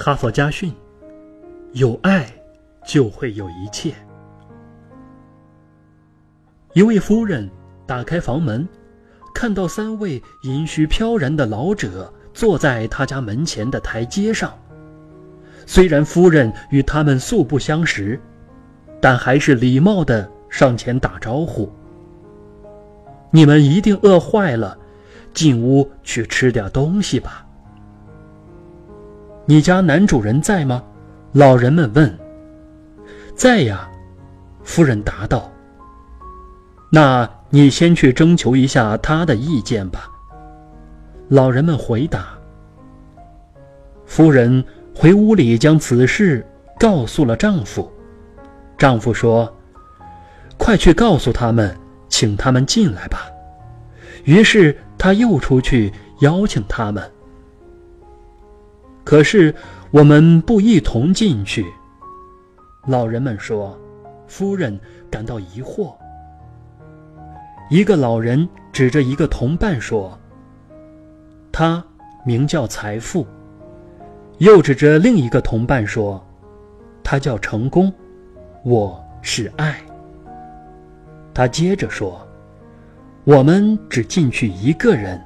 哈佛家训：有爱就会有一切。一位夫人打开房门，看到三位银须飘然的老者坐在他家门前的台阶上。虽然夫人与他们素不相识，但还是礼貌地上前打招呼：“你们一定饿坏了，进屋去吃点东西吧。”你家男主人在吗？老人们问。在呀，夫人答道。那你先去征求一下他的意见吧。老人们回答。夫人回屋里将此事告诉了丈夫。丈夫说：“快去告诉他们，请他们进来吧。”于是他又出去邀请他们。可是我们不一同进去。老人们说，夫人感到疑惑。一个老人指着一个同伴说：“他名叫财富。”又指着另一个同伴说：“他叫成功。”我是爱。他接着说：“我们只进去一个人，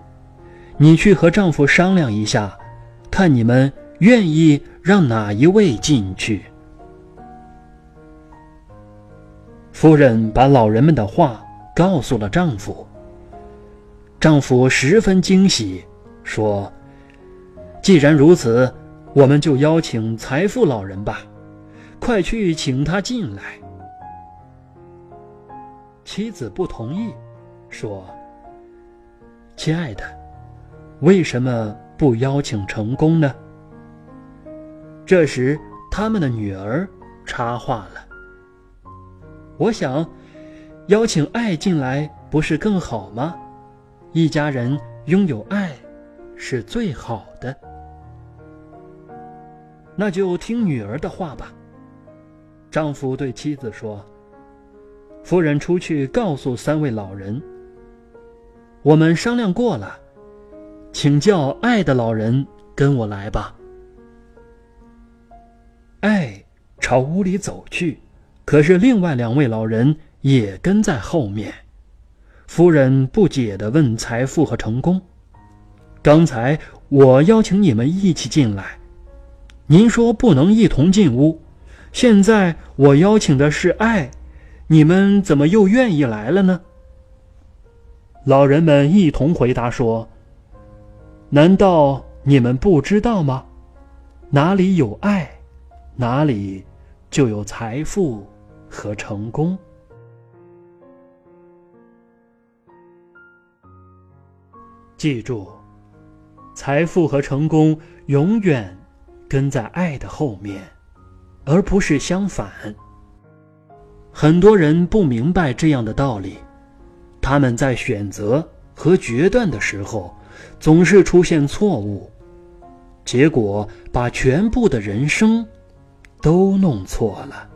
你去和丈夫商量一下。”看你们愿意让哪一位进去？夫人把老人们的话告诉了丈夫。丈夫十分惊喜，说：“既然如此，我们就邀请财富老人吧，快去请他进来。”妻子不同意，说：“亲爱的，为什么？”不邀请成功呢？这时，他们的女儿插话了：“我想，邀请爱进来不是更好吗？一家人拥有爱，是最好的。那就听女儿的话吧。”丈夫对妻子说：“夫人出去告诉三位老人，我们商量过了。”请叫爱的老人跟我来吧。爱朝屋里走去，可是另外两位老人也跟在后面。夫人不解地问财富和成功：“刚才我邀请你们一起进来，您说不能一同进屋。现在我邀请的是爱，你们怎么又愿意来了呢？”老人们一同回答说。难道你们不知道吗？哪里有爱，哪里就有财富和成功。记住，财富和成功永远跟在爱的后面，而不是相反。很多人不明白这样的道理，他们在选择和决断的时候。总是出现错误，结果把全部的人生都弄错了。